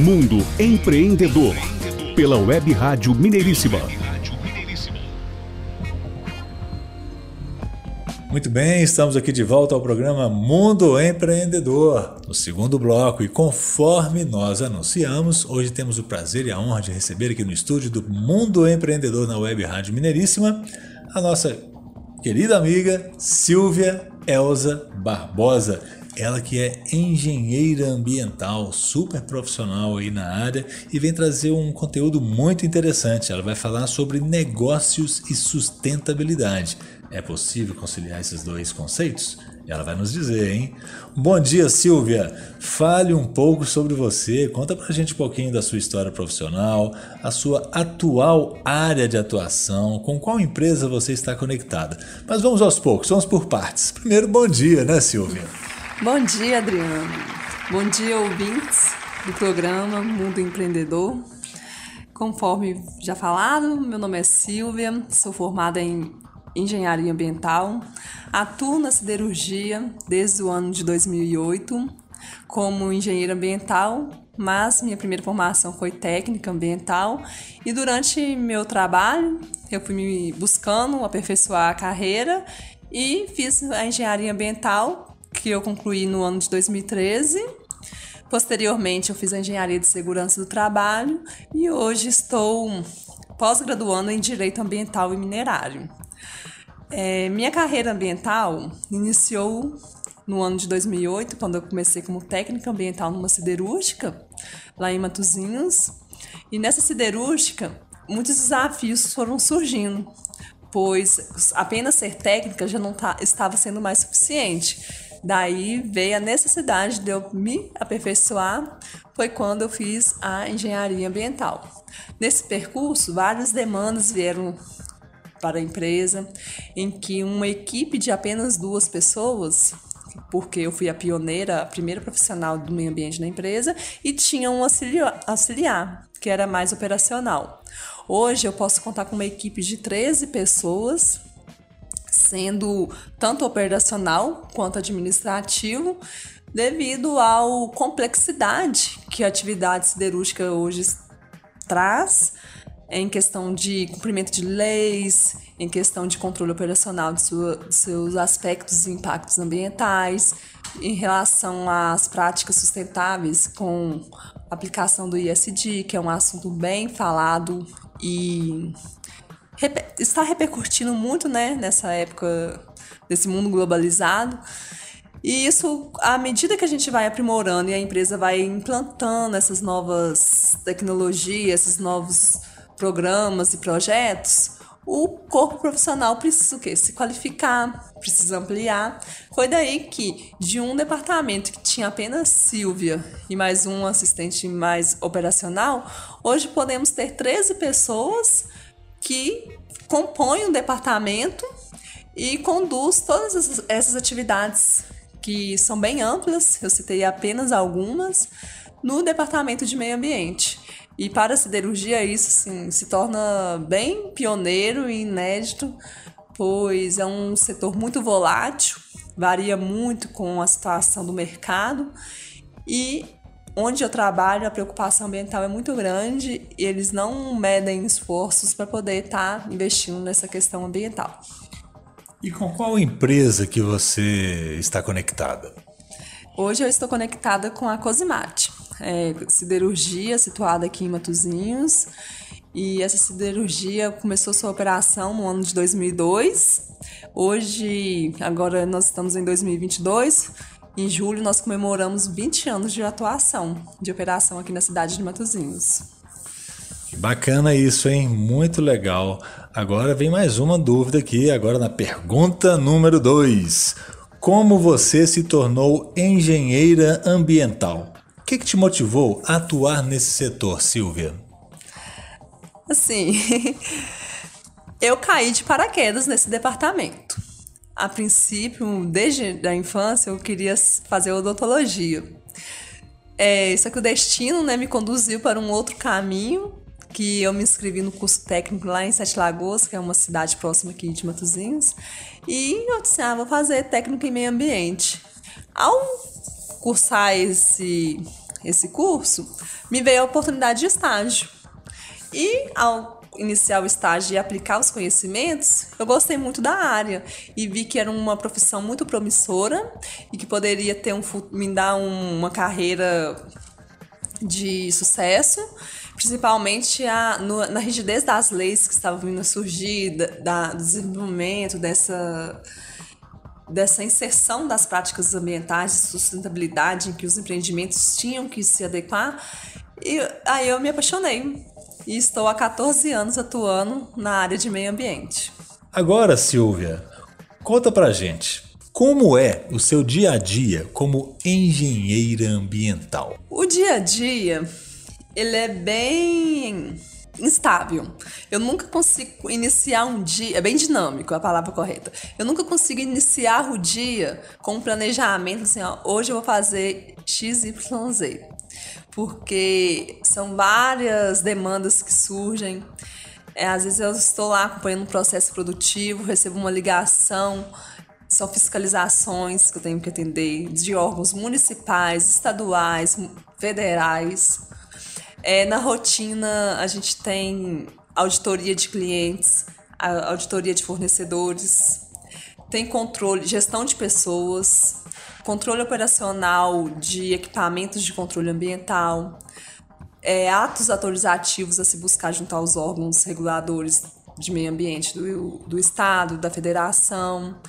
Mundo Empreendedor, pela Web Rádio Mineiríssima. Muito bem, estamos aqui de volta ao programa Mundo Empreendedor, no segundo bloco. E conforme nós anunciamos, hoje temos o prazer e a honra de receber aqui no estúdio do Mundo Empreendedor na Web Rádio Mineiríssima a nossa querida amiga Silvia Elza Barbosa. Ela que é engenheira ambiental, super profissional aí na área e vem trazer um conteúdo muito interessante. Ela vai falar sobre negócios e sustentabilidade. É possível conciliar esses dois conceitos? Ela vai nos dizer, hein? Bom dia, Silvia. Fale um pouco sobre você. Conta pra gente um pouquinho da sua história profissional, a sua atual área de atuação, com qual empresa você está conectada. Mas vamos aos poucos, vamos por partes. Primeiro, bom dia, né, Silvia? Bom dia, Adriano. Bom dia, ouvintes do programa Mundo Empreendedor. Conforme já falado, meu nome é Silvia, sou formada em engenharia ambiental, atuo na siderurgia desde o ano de 2008 como engenheira ambiental, mas minha primeira formação foi técnica ambiental e durante meu trabalho eu fui me buscando aperfeiçoar a carreira e fiz a engenharia ambiental que eu concluí no ano de 2013. Posteriormente, eu fiz a engenharia de segurança do trabalho e hoje estou pós-graduando em direito ambiental e minerário. É, minha carreira ambiental iniciou no ano de 2008, quando eu comecei como técnica ambiental numa siderúrgica, lá em Matozinhos. E nessa siderúrgica, muitos desafios foram surgindo, pois apenas ser técnica já não tá, estava sendo mais suficiente. Daí veio a necessidade de eu me aperfeiçoar, foi quando eu fiz a engenharia ambiental. Nesse percurso, várias demandas vieram para a empresa, em que uma equipe de apenas duas pessoas, porque eu fui a pioneira, a primeira profissional do meio ambiente na empresa, e tinha um auxiliar, que era mais operacional. Hoje eu posso contar com uma equipe de 13 pessoas sendo tanto operacional quanto administrativo, devido à complexidade que a atividade siderúrgica hoje traz em questão de cumprimento de leis, em questão de controle operacional de, sua, seus aspectos e impactos ambientais, em relação às práticas sustentáveis com aplicação do ISD, que é um assunto bem falado e está repercutindo muito, né, nessa época desse mundo globalizado. E isso, à medida que a gente vai aprimorando e a empresa vai implantando essas novas tecnologias, esses novos programas e projetos, o corpo profissional precisa o quê? Se qualificar, precisa ampliar. Foi daí que, de um departamento que tinha apenas Silvia e mais um assistente mais operacional, hoje podemos ter 13 pessoas que compõe um departamento e conduz todas essas atividades que são bem amplas, eu citei apenas algumas, no departamento de meio ambiente. E para a siderurgia isso sim, se torna bem pioneiro e inédito, pois é um setor muito volátil, varia muito com a situação do mercado e onde eu trabalho, a preocupação ambiental é muito grande e eles não medem esforços para poder estar tá investindo nessa questão ambiental. E com qual empresa que você está conectada? Hoje eu estou conectada com a Cosimate, é, siderurgia situada aqui em Matozinhos. E essa siderurgia começou sua operação no ano de 2002. Hoje, agora nós estamos em 2022, em julho, nós comemoramos 20 anos de atuação, de operação aqui na cidade de Matozinhos. Bacana isso, hein? Muito legal. Agora vem mais uma dúvida aqui, agora na pergunta número 2. Como você se tornou engenheira ambiental? O que, que te motivou a atuar nesse setor, Silvia? Assim, eu caí de paraquedas nesse departamento a princípio, desde a infância, eu queria fazer odontologia. É, só que o destino né, me conduziu para um outro caminho, que eu me inscrevi no curso técnico lá em Sete Lagoas, que é uma cidade próxima aqui de Matozinhos, e eu disse, ah, vou fazer técnico em meio ambiente. Ao cursar esse esse curso, me veio a oportunidade de estágio. E ao iniciar o estágio e aplicar os conhecimentos, eu gostei muito da área e vi que era uma profissão muito promissora e que poderia ter um, me dar um, uma carreira de sucesso, principalmente a, no, na rigidez das leis que estavam vindo a surgir, da, do desenvolvimento dessa dessa inserção das práticas ambientais de sustentabilidade em que os empreendimentos tinham que se adequar. E aí eu me apaixonei e estou há 14 anos atuando na área de meio ambiente. Agora, Silvia, conta pra gente. Como é o seu dia a dia como engenheira ambiental? O dia a dia, ele é bem instável. Eu nunca consigo iniciar um dia, é bem dinâmico a palavra correta. Eu nunca consigo iniciar o dia com um planejamento assim, ó, hoje eu vou fazer XYZ. Porque são várias demandas que surgem. É, às vezes eu estou lá acompanhando um processo produtivo, recebo uma ligação, são fiscalizações que eu tenho que atender de órgãos municipais, estaduais, federais. É, na rotina, a gente tem auditoria de clientes, auditoria de fornecedores, tem controle, gestão de pessoas, controle operacional de equipamentos de controle ambiental, é, atos autorizativos a se buscar junto aos órgãos reguladores de meio ambiente do, do Estado, da Federação,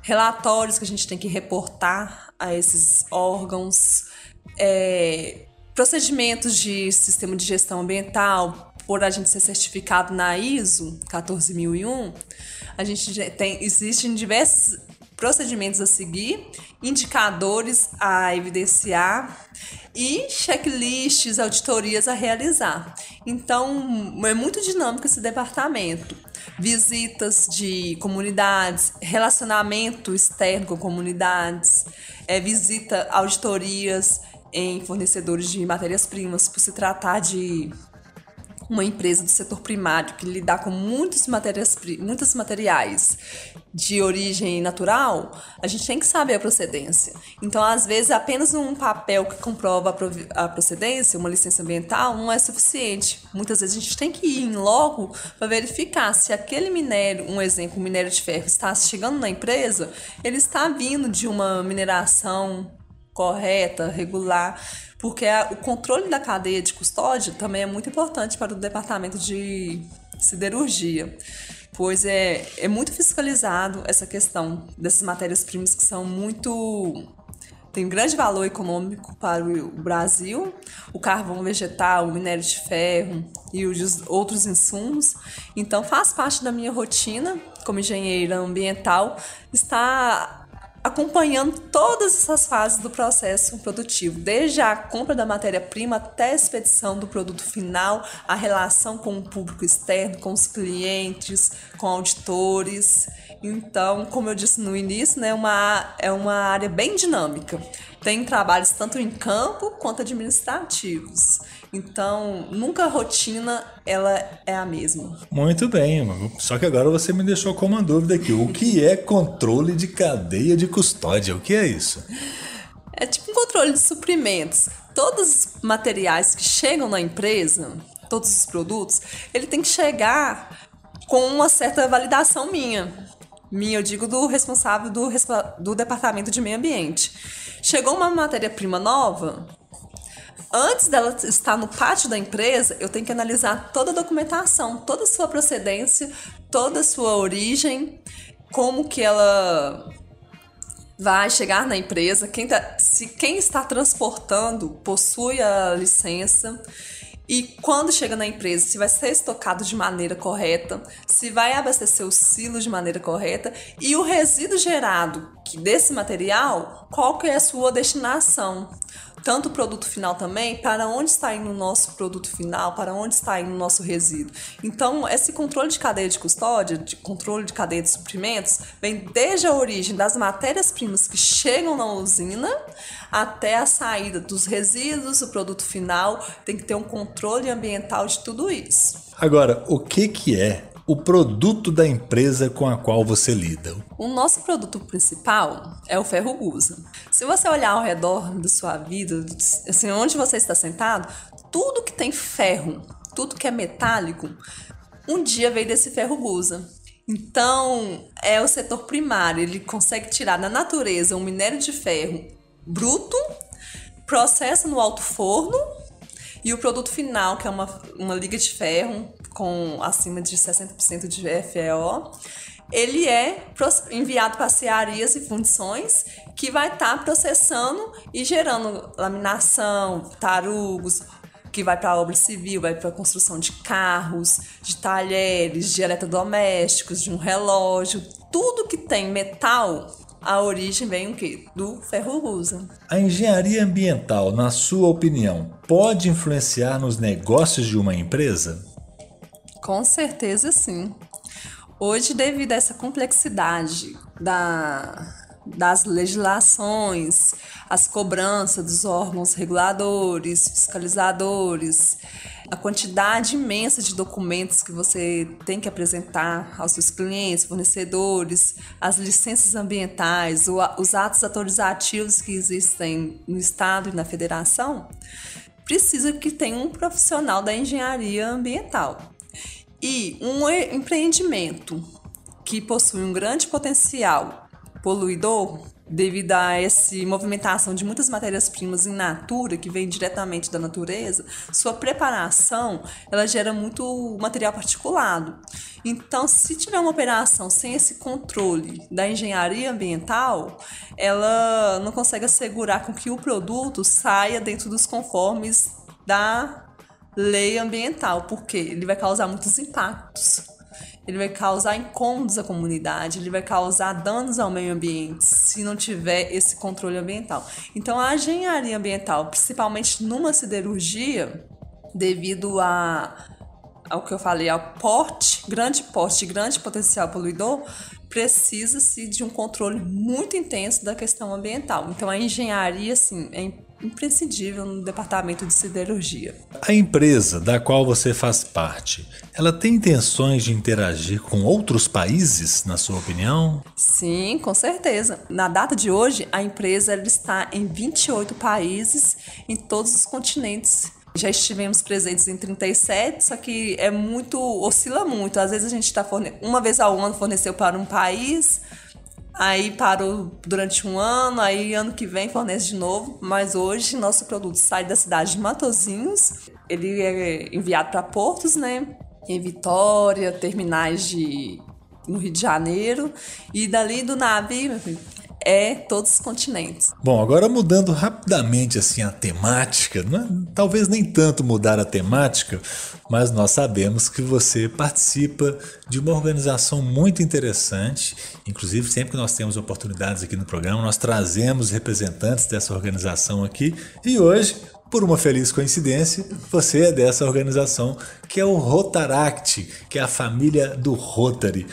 relatórios que a gente tem que reportar a esses órgãos, é, procedimentos de sistema de gestão ambiental, por a gente ser certificado na ISO 14001, a gente tem existem diversos procedimentos a seguir, indicadores a evidenciar e checklists, auditorias a realizar. Então, é muito dinâmico esse departamento. Visitas de comunidades, relacionamento externo com comunidades, é, visita auditorias em fornecedores de matérias-primas, por se tratar de uma empresa do setor primário que lida com muitos, matérias, muitos materiais de origem natural, a gente tem que saber a procedência. Então, às vezes, apenas um papel que comprova a procedência, uma licença ambiental, não é suficiente. Muitas vezes a gente tem que ir logo para verificar se aquele minério, um exemplo, o minério de ferro, está chegando na empresa, ele está vindo de uma mineração correta, regular, porque a, o controle da cadeia de custódia também é muito importante para o departamento de siderurgia, pois é, é muito fiscalizado essa questão dessas matérias-primas que são muito tem grande valor econômico para o Brasil, o carvão vegetal, o minério de ferro e os outros insumos. Então faz parte da minha rotina como engenheira ambiental estar acompanhando todas essas fases do processo produtivo, desde a compra da matéria-prima até a expedição do produto final, a relação com o público externo, com os clientes, com auditores. Então, como eu disse no início, né, uma, é uma área bem dinâmica. Tem trabalhos tanto em campo quanto administrativos. Então, nunca a rotina ela é a mesma. Muito bem, só que agora você me deixou com uma dúvida aqui. O que é controle de cadeia de custódia? O que é isso? É tipo um controle de suprimentos. Todos os materiais que chegam na empresa, todos os produtos, ele tem que chegar com uma certa validação minha. Minha, eu digo do responsável do, do departamento de meio ambiente. Chegou uma matéria-prima nova, antes dela estar no pátio da empresa, eu tenho que analisar toda a documentação, toda a sua procedência, toda a sua origem, como que ela vai chegar na empresa, quem tá, se quem está transportando possui a licença e quando chega na empresa, se vai ser estocado de maneira correta, se vai abastecer os silos de maneira correta e o resíduo gerado desse material, qual que é a sua destinação tanto o produto final também, para onde está indo o nosso produto final, para onde está indo o nosso resíduo. Então, esse controle de cadeia de custódia, de controle de cadeia de suprimentos, vem desde a origem das matérias-primas que chegam na usina até a saída dos resíduos, o produto final, tem que ter um controle ambiental de tudo isso. Agora, o que, que é o produto da empresa com a qual você lida? O nosso produto principal é o ferro gusa. Se você olhar ao redor da sua vida, assim, onde você está sentado, tudo que tem ferro, tudo que é metálico, um dia veio desse ferro gusa. Então, é o setor primário, ele consegue tirar da natureza um minério de ferro bruto, processa no alto forno e o produto final, que é uma, uma liga de ferro com acima de 60% de FeO, ele é enviado para cearias e fundições que vai estar tá processando e gerando laminação, tarugos, que vai para obra civil, vai para construção de carros, de talheres, de eletrodomésticos, de um relógio, tudo que tem metal a origem vem o quê? Do ferro gusa. A engenharia ambiental, na sua opinião, pode influenciar nos negócios de uma empresa? Com certeza sim. Hoje, devido a essa complexidade da, das legislações, as cobranças dos órgãos reguladores, fiscalizadores, a quantidade imensa de documentos que você tem que apresentar aos seus clientes, fornecedores, as licenças ambientais, os atos autorizativos que existem no Estado e na Federação, precisa que tenha um profissional da engenharia ambiental. E um empreendimento que possui um grande potencial poluidor devido a essa movimentação de muitas matérias-primas in natura que vem diretamente da natureza, sua preparação ela gera muito material particulado. Então, se tiver uma operação sem esse controle da engenharia ambiental, ela não consegue assegurar com que o produto saia dentro dos conformes da lei ambiental, porque ele vai causar muitos impactos ele vai causar incômodos à comunidade, ele vai causar danos ao meio ambiente se não tiver esse controle ambiental. Então, a engenharia ambiental, principalmente numa siderurgia, devido a, ao que eu falei, ao porte, grande porte, grande potencial poluidor, precisa-se de um controle muito intenso da questão ambiental. Então, a engenharia, assim, é imprescindível no departamento de siderurgia. A empresa da qual você faz parte, ela tem intenções de interagir com outros países, na sua opinião? Sim, com certeza. Na data de hoje, a empresa está em 28 países em todos os continentes. Já estivemos presentes em 37, só que é muito, oscila muito. Às vezes a gente está forne... uma vez ao ano forneceu para um país, Aí parou durante um ano, aí ano que vem fornece de novo. Mas hoje nosso produto sai da cidade de Matozinhos, ele é enviado para portos, né? Em Vitória, terminais de no Rio de Janeiro e dali do navio é todos os continentes. Bom, agora mudando rapidamente assim a temática, é, talvez nem tanto mudar a temática, mas nós sabemos que você participa de uma organização muito interessante. Inclusive, sempre que nós temos oportunidades aqui no programa, nós trazemos representantes dessa organização aqui. E hoje, por uma feliz coincidência, você é dessa organização que é o Rotaract, que é a família do Rotary.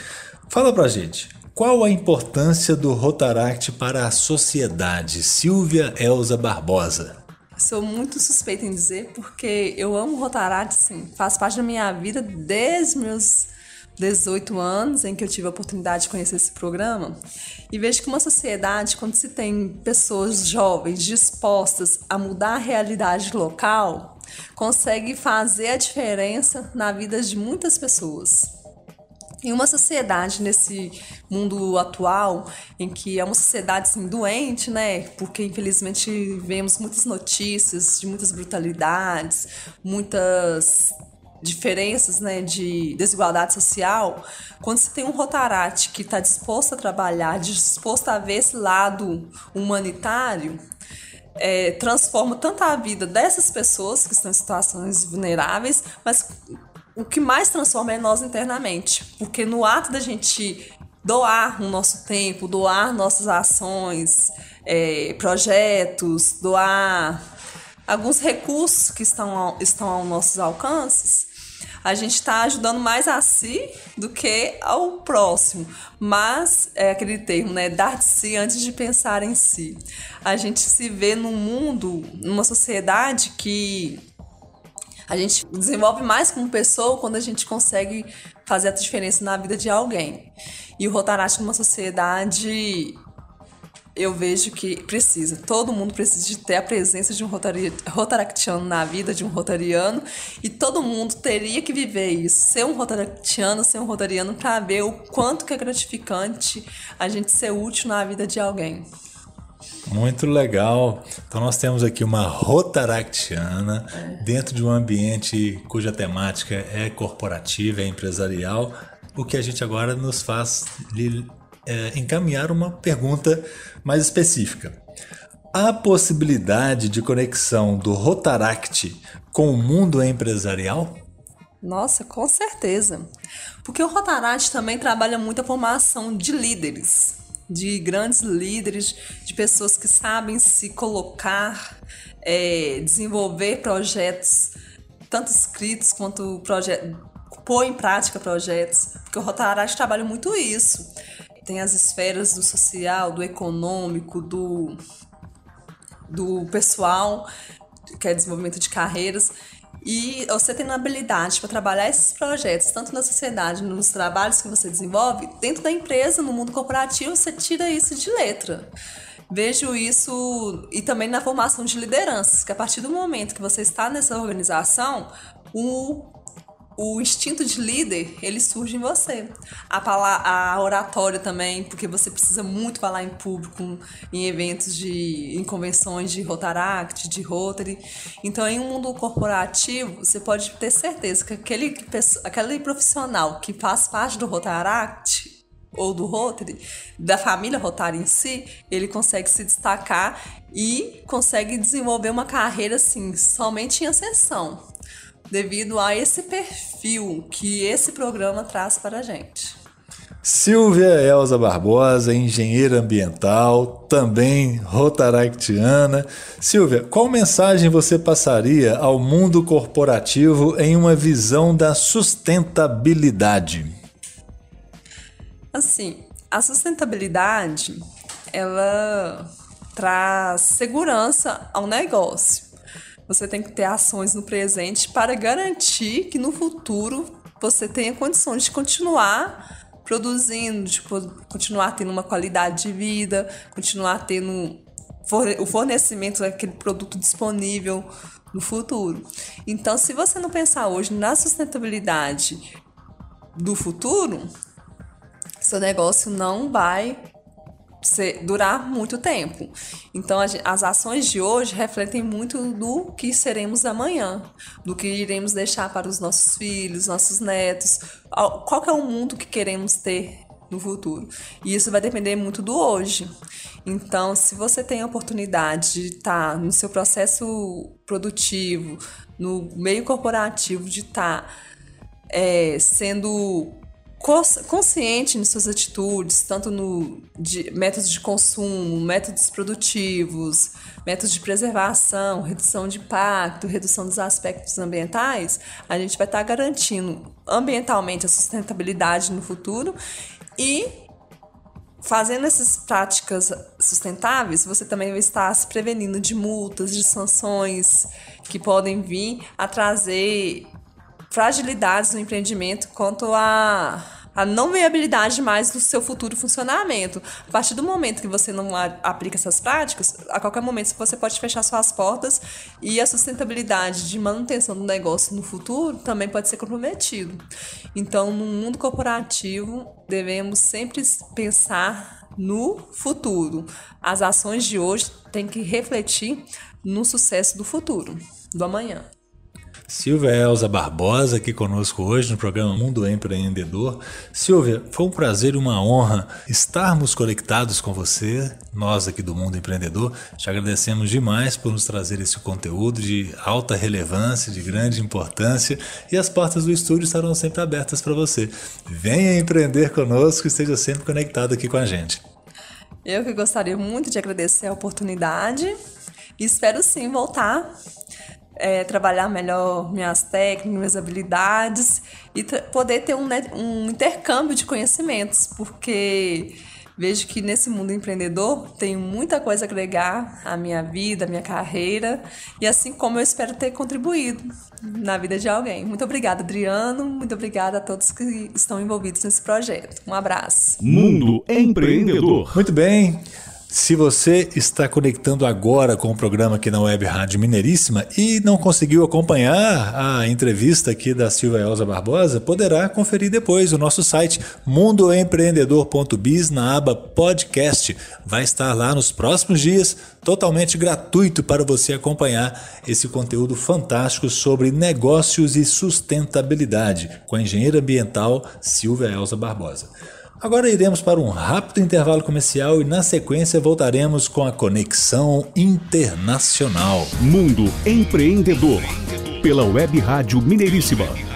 Fala pra gente, qual a importância do Rotaract para a sociedade? Silvia Elza Barbosa. Sou muito suspeita em dizer porque eu amo Rotaract, sim. Faz parte da minha vida desde meus 18 anos em que eu tive a oportunidade de conhecer esse programa e vejo que uma sociedade, quando se tem pessoas jovens dispostas a mudar a realidade local, consegue fazer a diferença na vida de muitas pessoas. Em uma sociedade, nesse mundo atual, em que é uma sociedade assim, doente, né? Porque infelizmente vemos muitas notícias de muitas brutalidades, muitas diferenças né, de desigualdade social, quando se tem um Rotarate que está disposto a trabalhar, disposto a ver esse lado humanitário, é, transforma tanto a vida dessas pessoas que estão em situações vulneráveis, mas o que mais transforma é nós internamente. Porque no ato da gente doar o nosso tempo, doar nossas ações, é, projetos, doar alguns recursos que estão, ao, estão aos nossos alcances, a gente está ajudando mais a si do que ao próximo. Mas é aquele termo, né? Dar de si antes de pensar em si. A gente se vê num mundo, numa sociedade que a gente desenvolve mais como pessoa quando a gente consegue fazer a diferença na vida de alguém. E o Rotaract numa sociedade eu vejo que precisa. Todo mundo precisa de ter a presença de um rotari, rotaractiano na vida, de um rotariano, e todo mundo teria que viver isso. Ser um rotaractiano, ser um rotariano, para ver o quanto que é gratificante a gente ser útil na vida de alguém. Muito legal. Então nós temos aqui uma rotaractiana é. dentro de um ambiente cuja temática é corporativa, é empresarial, o que a gente agora nos faz é, encaminhar uma pergunta mais específica. Há possibilidade de conexão do Rotaract com o mundo empresarial? Nossa, com certeza. Porque o Rotaract também trabalha muito a formação de líderes, de grandes líderes, de pessoas que sabem se colocar, é, desenvolver projetos, tanto escritos quanto pôr em prática projetos. Porque o Rotaract trabalha muito isso tem as esferas do social, do econômico, do, do pessoal, que é desenvolvimento de carreiras. E você tendo habilidade para trabalhar esses projetos, tanto na sociedade, nos trabalhos que você desenvolve, dentro da empresa, no mundo corporativo, você tira isso de letra. Vejo isso e também na formação de lideranças, que a partir do momento que você está nessa organização, o o instinto de líder, ele surge em você. A, a oratória também, porque você precisa muito falar em público, em eventos de, em convenções de Rotaract, de Rotary. Então, em um mundo corporativo, você pode ter certeza que aquele, aquele profissional que faz parte do Rotaract ou do Rotary, da família Rotary em si, ele consegue se destacar e consegue desenvolver uma carreira assim, somente em ascensão devido a esse perfil que esse programa traz para a gente. Silvia Elza Barbosa, engenheira ambiental, também rotaractiana. Silvia, qual mensagem você passaria ao mundo corporativo em uma visão da sustentabilidade? Assim, a sustentabilidade ela traz segurança ao negócio você tem que ter ações no presente para garantir que no futuro você tenha condições de continuar produzindo, de continuar tendo uma qualidade de vida, continuar tendo o fornecimento daquele produto disponível no futuro. Então, se você não pensar hoje na sustentabilidade do futuro, seu negócio não vai ser, durar muito tempo. Então, as ações de hoje refletem muito do que seremos amanhã, do que iremos deixar para os nossos filhos, nossos netos, qual é o mundo que queremos ter no futuro. E isso vai depender muito do hoje. Então, se você tem a oportunidade de estar no seu processo produtivo, no meio corporativo, de estar é, sendo consciente em suas atitudes, tanto no de métodos de consumo, métodos produtivos, métodos de preservação, redução de impacto, redução dos aspectos ambientais, a gente vai estar garantindo ambientalmente a sustentabilidade no futuro e fazendo essas práticas sustentáveis, você também vai estar se prevenindo de multas, de sanções que podem vir a trazer fragilidades no empreendimento quanto a a não viabilidade mais do seu futuro funcionamento. A partir do momento que você não aplica essas práticas, a qualquer momento você pode fechar suas portas e a sustentabilidade de manutenção do negócio no futuro também pode ser comprometido. Então, no mundo corporativo, devemos sempre pensar no futuro. As ações de hoje têm que refletir no sucesso do futuro, do amanhã. Silvia Elza Barbosa aqui conosco hoje no programa Mundo Empreendedor. Silvia, foi um prazer e uma honra estarmos conectados com você, nós aqui do Mundo Empreendedor. Te agradecemos demais por nos trazer esse conteúdo de alta relevância, de grande importância e as portas do estúdio estarão sempre abertas para você. Venha empreender conosco e esteja sempre conectado aqui com a gente. Eu que gostaria muito de agradecer a oportunidade e espero sim voltar é, trabalhar melhor minhas técnicas, minhas habilidades e poder ter um, um intercâmbio de conhecimentos, porque Vejo que nesse mundo empreendedor tenho muita coisa a agregar à minha vida, à minha carreira e assim como eu espero ter contribuído na vida de alguém. Muito obrigada, Adriano. Muito obrigada a todos que estão envolvidos nesse projeto. Um abraço. Mundo Empreendedor. Muito bem. Se você está conectando agora com o programa aqui na Web Rádio Mineiríssima e não conseguiu acompanhar a entrevista aqui da Silvia Elza Barbosa, poderá conferir depois o nosso site mundoempreendedor.biz na aba podcast. Vai estar lá nos próximos dias, totalmente gratuito para você acompanhar esse conteúdo fantástico sobre negócios e sustentabilidade com a engenheira ambiental Silvia Elza Barbosa. Agora iremos para um rápido intervalo comercial e na sequência voltaremos com a conexão internacional. Mundo Empreendedor. Pela Web Rádio Mineiríssima.